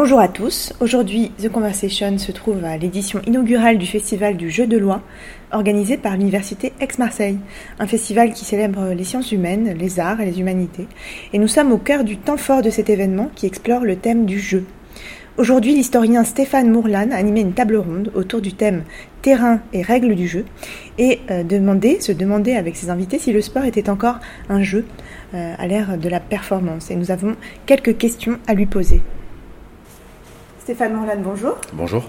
Bonjour à tous. Aujourd'hui, The Conversation se trouve à l'édition inaugurale du Festival du Jeu de loi, organisé par l'Université Aix-Marseille, un festival qui célèbre les sciences humaines, les arts et les humanités. Et nous sommes au cœur du temps fort de cet événement qui explore le thème du jeu. Aujourd'hui, l'historien Stéphane Mourlan a animé une table ronde autour du thème terrain et règles du jeu et euh, se demander avec ses invités si le sport était encore un jeu euh, à l'ère de la performance. Et nous avons quelques questions à lui poser. Stéphane Mourlan, bonjour. Bonjour.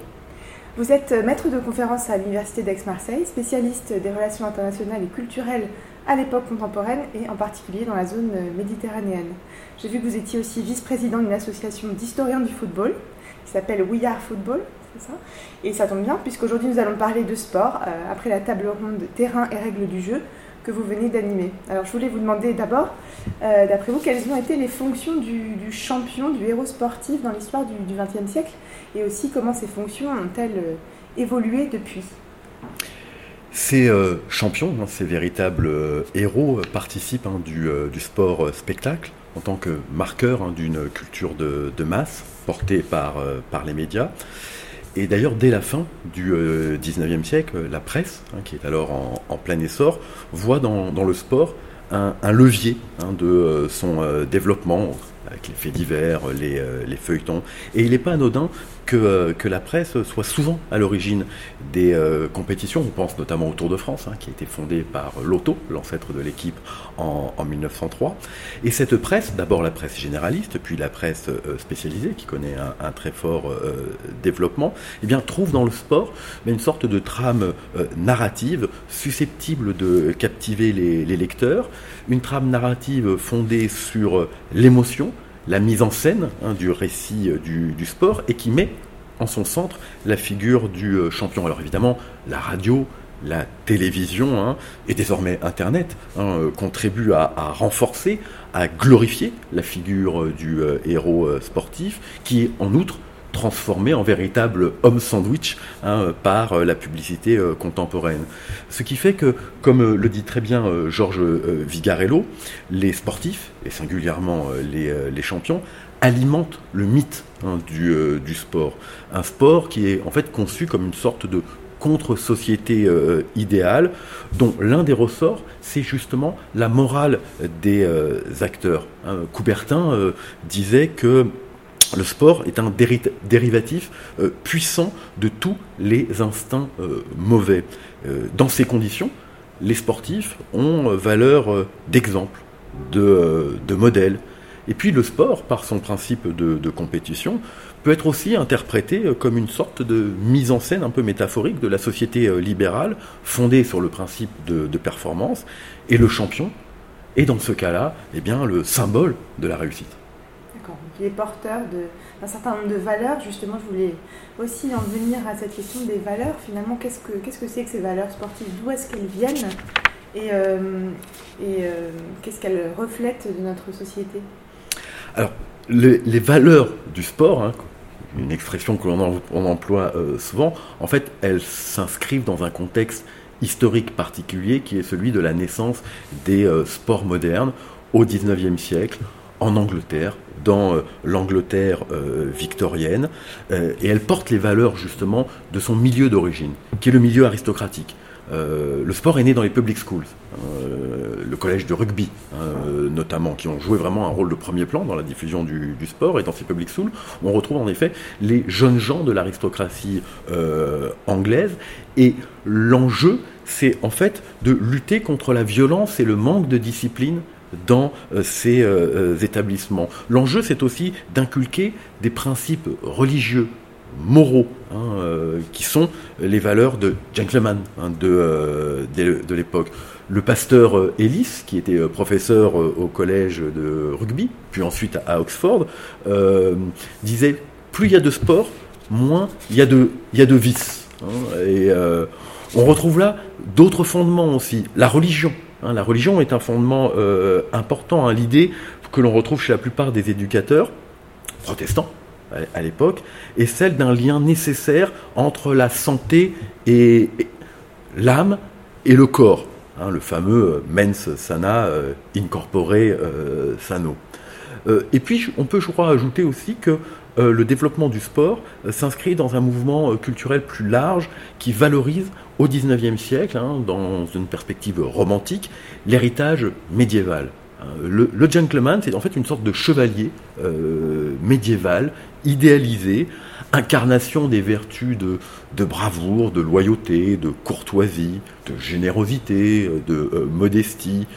Vous êtes maître de conférence à l'Université d'Aix-Marseille, spécialiste des relations internationales et culturelles à l'époque contemporaine et en particulier dans la zone méditerranéenne. J'ai vu que vous étiez aussi vice-président d'une association d'historiens du football qui s'appelle We Are Football, c'est ça? Et ça tombe bien puisqu'aujourd'hui nous allons parler de sport euh, après la table ronde terrain et règles du jeu que vous venez d'animer. Alors je voulais vous demander d'abord, euh, d'après vous, quelles ont été les fonctions du, champion, du héros sportif dans l'histoire du XXe siècle et aussi comment ces fonctions ont-elles euh, évolué depuis? Ces euh, champions, hein, ces véritables héros, participent hein, du, sport spectacle en tant que marqueurs hein, d'une culture de, masse portée par les médias. Et d'ailleurs, dès la fin du euh, siècle, la presse, hein, qui est alors en, plein essor, voit dans, le sport un, levier hein, de euh, son euh, développement avec les faits divers, les, les feuilletons. Et il n'est pas anodin euh, que, la presse soit souvent à l'origine des euh, compétitions. On pense notamment au Tour de France, hein, qui a été fondé par Lotto, l'ancêtre de l'équipe, en, 1903. Et cette presse, d'abord la presse généraliste, puis la presse euh, spécialisée, qui connaît un, très fort développement, eh bien, trouve dans le sport une sorte de trame narrative susceptible de captiver les, lecteurs, une trame narrative fondée sur l'émotion, la mise en scène hein, du récit euh, du, sport et qui met en son centre la figure du euh, champion. Alors évidemment, la radio, la télévision hein, et désormais Internet hein, euh, contribuent à, renforcer, à glorifier la figure du héros sportif qui, en outre, transformé en véritable homme sandwich hein, par euh, la publicité euh, contemporaine. Ce qui fait que, comme euh, le dit très bien Georges Vigarello, les sportifs, et singulièrement les, champions, alimentent le mythe hein, du, du, sport. Un sport qui est en fait conçu comme une sorte de contre-société idéale, dont l'un des ressorts, c'est justement la morale des acteurs. Hein, Coubertin disait que le sport est un dérivatif euh, puissant de tous les instincts euh, mauvais. Euh, dans ces conditions, les sportifs ont valeur d'exemple, de, modèle. Et puis le sport, par son principe de, compétition, peut être aussi interprété comme une sorte de mise en scène un peu métaphorique de la société libérale, fondée sur le principe de, performance, et le champion est dans ce cas-là eh bien, le symbole de la réussite. Qui est porteur d'un certain nombre de valeurs. Justement, je voulais aussi en venir à cette question des valeurs. Finalement, qu'est-ce que c'est que ces valeurs sportives? D'où est-ce qu'elles viennent? Et, euh, et euh, qu'est-ce qu'elles reflètent de notre société? Alors, les, valeurs du sport, hein, une expression que l'on emploie euh, souvent, en fait, elles s'inscrivent dans un contexte historique particulier qui est celui de la naissance des sports modernes au XIXe siècle en Angleterre, dans euh, l'Angleterre euh, victorienne, euh, et elle porte les valeurs justement de son milieu d'origine, qui est le milieu aristocratique. le sport est né dans les public schools, collège de rugby hein, notamment, qui ont joué vraiment un rôle de premier plan dans la diffusion du, sport. Et dans ces public schools, on retrouve en effet les jeunes gens de l'aristocratie anglaise. Et l'enjeu, c'est en fait de lutter contre la violence et le manque de discipline dans euh, ces euh, euh, établissements. L'enjeu, c'est aussi d'inculquer des principes religieux, moraux, hein, qui sont les valeurs de gentleman hein, de, de, l'époque. Le pasteur Ellis, qui était professeur au collège de rugby, puis ensuite à Oxford, disait plus il y a de sport, moins il y a de, vices. Hein. et on retrouve là d'autres fondements aussi. La religion. Hein, la religion est un fondement euh, important. hein, L'idée que l'on retrouve chez la plupart des éducateurs protestants à, l'époque est celle d'un lien nécessaire entre la santé et, l'âme et le corps. Hein, le fameux euh, mens sana euh, incorpore sano. et puis, on peut, je crois, ajouter aussi que le développement du sport s'inscrit dans un mouvement culturel plus large qui valorise au XIXe siècle, hein, dans une perspective romantique, l'héritage médiéval. Le, gentleman, c'est en fait une sorte de chevalier médiéval, idéalisé, incarnation des vertus de, bravoure, de loyauté, de courtoisie, de générosité, de euh, modestie,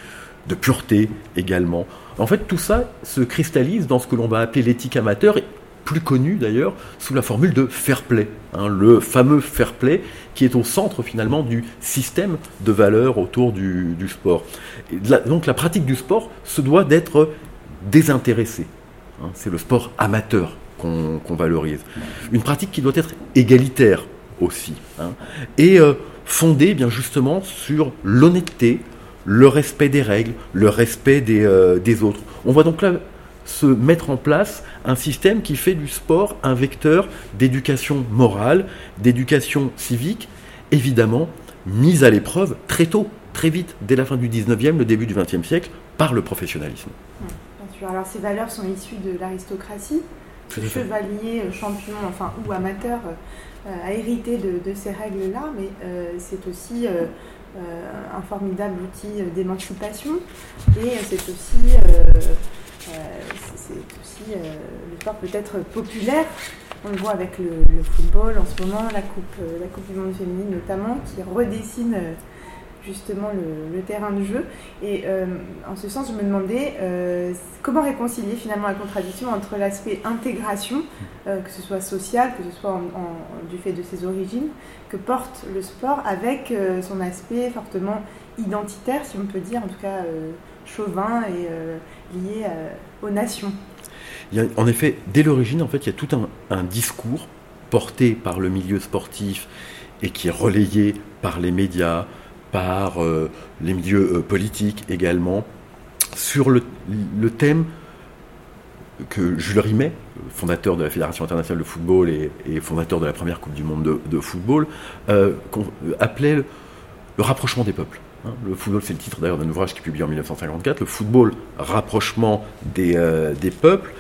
de pureté également. En fait, tout ça se cristallise dans ce que l'on va appeler l'éthique amateur, plus connu d'ailleurs sous la formule de fair play, hein, le fameux fair play qui est au centre finalement du système de valeurs autour du, sport. donc la pratique du sport se doit d'être désintéressée. Hein. c'est le sport amateur qu'on valorise. Une pratique qui doit être égalitaire aussi, hein. et euh, fondée eh bien justement sur l'honnêteté, le respect des règles, le respect des, euh, des, autres. On va donc là se mettre en place un système qui fait du sport un vecteur d'éducation morale, d'éducation civique, évidemment mise à l'épreuve très tôt, très vite, dès la fin du 19e, le début du 20e siècle, par le professionnalisme. Alors ces valeurs sont issues de l'aristocratie, chevalier, euh, champion, enfin, ou amateur euh, a hérité de, ces règles-là, mais euh, c'est aussi un formidable outil d'émancipation et c'est aussi, aussi le sport peut-être populaire. On le voit avec le, football en ce moment, la coupe, la coupe du monde féminine notamment, qui redessine justement le, terrain de jeu. Et euh, en ce sens, je me demandais euh, comment réconcilier finalement la contradiction entre l'aspect intégration, euh, que ce soit social, que ce soit du fait de ses origines, que porte le sport, avec son aspect fortement identitaire, si on peut dire, en tout cas chauvin et lié aux nations. en effet, dès l'origine, en fait, il y a tout un discours porté par le milieu sportif et qui est relayé par les médias, par euh, les milieux euh, politiques également, sur le, thème que Jules Rimet, fondateur de la Fédération internationale de football et, fondateur de la première Coupe du Monde de, football, euh, appelait le, rapprochement des peuples. Hein. Le football, c'est le titre d'ailleurs d'un ouvrage qui est publié en 1954, le football, rapprochement des, peuples.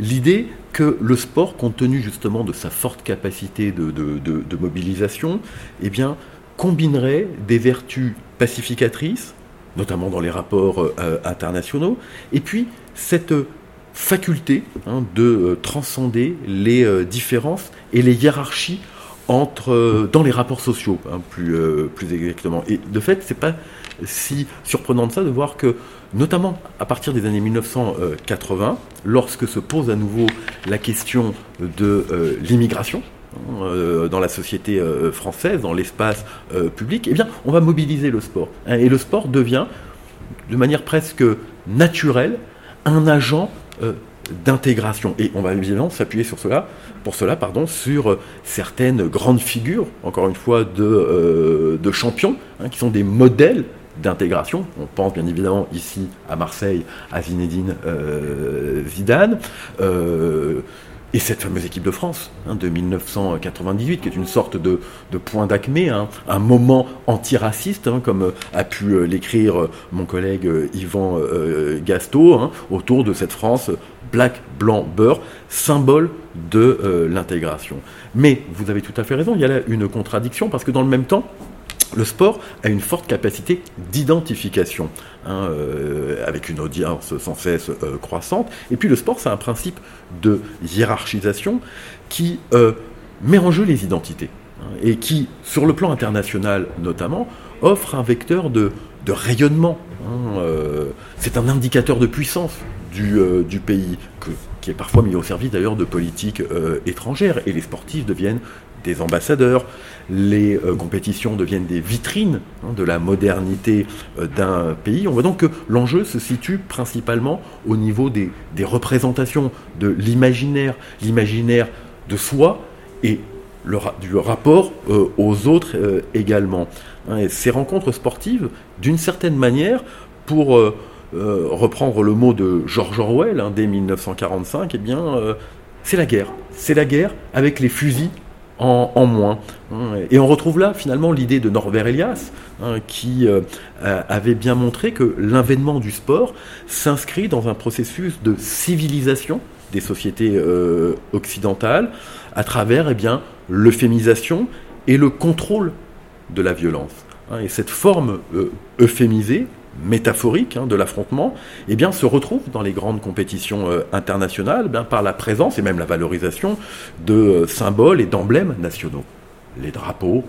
L'idée que le sport, compte tenu justement de sa forte capacité de, de mobilisation, eh bien, combinerait des vertus pacificatrices, notamment dans les rapports euh, internationaux, et puis cette faculté hein, de euh, transcender les euh, différences et les hiérarchies entre, dans les rapports sociaux, hein, plus, exactement. Et de fait, c'est pas si surprenant de ça de voir que, notamment à partir des années 1980, lorsque se pose à nouveau la question de l'immigration, euh, dans la société euh, française, dans l'espace euh, public, eh bien, on va mobiliser le sport. Hein, et le sport devient, de manière presque naturelle, un agent d'intégration. Et on va évidemment s'appuyer sur cela, pour cela, pardon, sur certaines grandes figures, encore une fois, de, de champions, hein, qui sont des modèles d'intégration. On pense bien évidemment ici à Marseille à Zinedine Zidane. Et cette fameuse équipe de France hein, de 1998, qui est une sorte de, point d'acmé, hein, un moment antiraciste, hein, comme a pu euh, l'écrire euh, mon collègue euh, Yvan Gasto, autour de cette France black, blanc, beurre, symbole de l'intégration. Mais vous avez tout à fait raison, il y a là une contradiction, parce que dans le même temps, le sport a une forte capacité d'identification, hein, euh, avec une audience sans cesse euh, croissante. Et puis le sport, c'est un principe de hiérarchisation qui euh, met en jeu les identités hein, et qui, sur le plan international notamment, offre un vecteur de, rayonnement. Hein, c'est un indicateur de puissance du, du pays, qui est parfois mis au service d'ailleurs de politiques étrangères. Et les sportifs deviennent des ambassadeurs, les euh, compétitions deviennent des vitrines hein, de la modernité euh, d'un pays. On voit donc que l'enjeu se situe principalement au niveau des, représentations, de l'imaginaire, l'imaginaire de soi et du rapport euh, aux autres également. Hein, ces rencontres sportives, d'une certaine manière, pour reprendre le mot de George Orwell hein, dès 1945, eh c'est la guerre. C'est la guerre avec les fusils en, moins. Et on retrouve là finalement l'idée de Norbert Elias, hein, qui euh, avait bien montré que l'avènement du sport s'inscrit dans un processus de civilisation des sociétés occidentales à travers eh l'euphémisation et le contrôle de la violence. Hein. et cette forme euphémisée, métaphorique hein, de l'affrontement, eh se retrouve dans les grandes compétitions internationales eh par la présence et même la valorisation de symboles et d'emblèmes nationaux. Les drapeaux,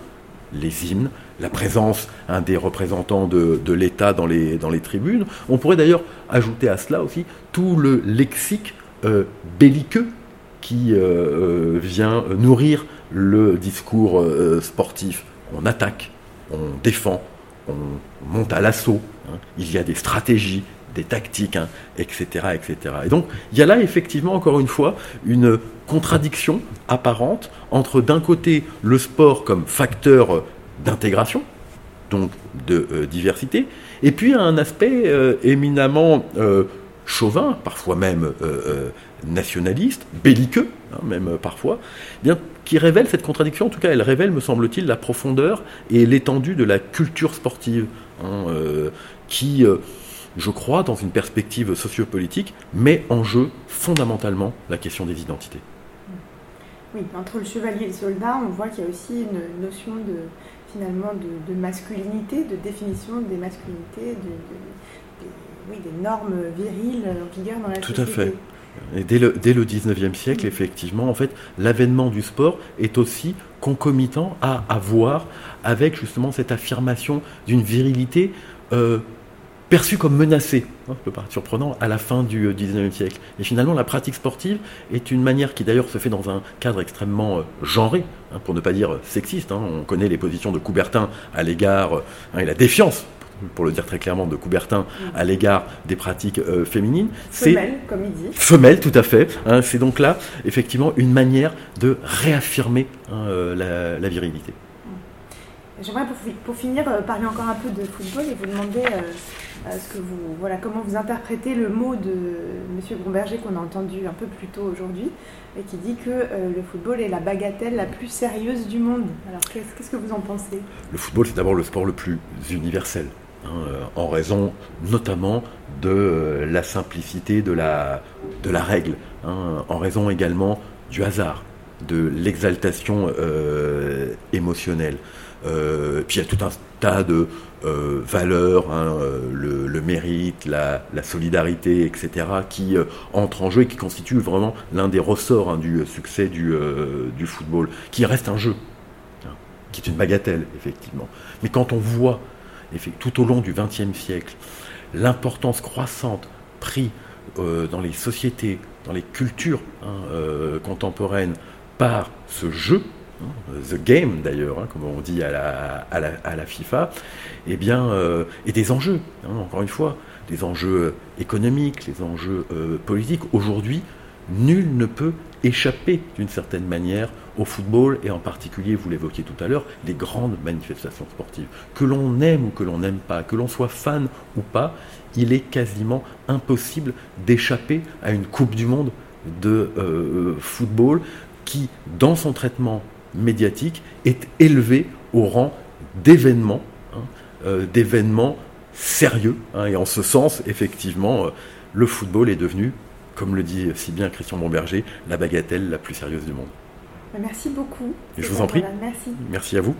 les hymnes, la présence hein, des représentants de, l'État dans les, tribunes. On pourrait d'ailleurs ajouter à cela aussi tout le lexique euh, belliqueux qui euh, euh, vient nourrir le discours sportif. On attaque, on défend, on monte à l'assaut, hein. il y a des stratégies, des tactiques, etc., hein, etc. Et donc, il y a là effectivement, encore une fois, une contradiction apparente entre d'un côté le sport comme facteur d'intégration, donc de euh, diversité, et puis un aspect euh, éminemment euh, chauvin, parfois même nationaliste, belliqueux, hein, même parfois, eh bien, qui révèle cette contradiction, en tout cas elle révèle, me semble-t-il, la profondeur et l'étendue de la culture sportive, hein, qui, je crois, dans une perspective sociopolitique, met en jeu fondamentalement la question des identités. Oui, entre le chevalier et le soldat, on voit qu'il y a aussi une notion de, finalement de, masculinité, de définition des masculinités, oui, des normes viriles en vigueur dans la Tout Tout à fait. Et dès le, dès le 19e siècle, effectivement, en fait, l'avènement du sport est aussi concomitant à avoir avec justement cette affirmation d'une virilité euh, perçu comme menacé, hein, peut paraître surprenant, à la fin du XIXe euh, siècle. Et finalement, la pratique sportive est une manière qui d'ailleurs se fait dans un cadre extrêmement euh, genré, hein, pour ne pas dire sexiste. Hein. On connaît les positions de Coubertin à l'égard, et la défiance pour le dire très clairement, de Coubertin à l'égard des pratiques euh, féminines. Femelle, comme il dit. Femelle, tout à fait. c'est donc là, effectivement, une manière de réaffirmer la, virilité. J'aimerais pour, finir parler encore un peu de football et vous demander ce que vous, voilà, comment vous interprétez le mot de M. Bromberger qu'on a entendu un peu plus tôt aujourd'hui et qui dit que euh, le football est la bagatelle la plus sérieuse du monde. Alors qu'est-ce que vous en pensez? Le football, c'est d'abord le sport le plus universel. Hein, euh, en raison notamment de euh, la simplicité de la, de la règle, hein, en raison également du hasard, de l'exaltation émotionnelle. puis il y a tout un tas de euh, valeurs, hein, euh, le, mérite, la, solidarité, etc., qui euh, entrent en jeu et qui constituent vraiment l'un des ressorts du succès du, football, qui reste un jeu, qui est une bagatelle, effectivement. Mais quand on voit, tout au long du XXe siècle, l'importance croissante prise dans les sociétés, dans les cultures contemporaines par ce jeu, The Game d'ailleurs, hein, comme on dit à la, FIFA, eh bien, euh, et des enjeux, hein, encore une fois, des enjeux économiques, les enjeux euh, politiques. Aujourd'hui, nul ne peut échapper d'une certaine manière au football et en particulier, vous l'évoquiez tout à l'heure, les grandes manifestations sportives. Que l'on aime ou que l'on n'aime pas, que l'on soit fan ou pas, il est quasiment impossible d'échapper à une Coupe du Monde de euh, football qui, dans son traitement médiatique est élevé au rang d'événement, hein, euh, d'événement sérieux. Hein, et en ce sens, effectivement, euh, le football est devenu, comme le dit si bien Christian Bomberger, la bagatelle la plus sérieuse du monde. Merci beaucoup. je vous en prie. Merci. Merci à vous.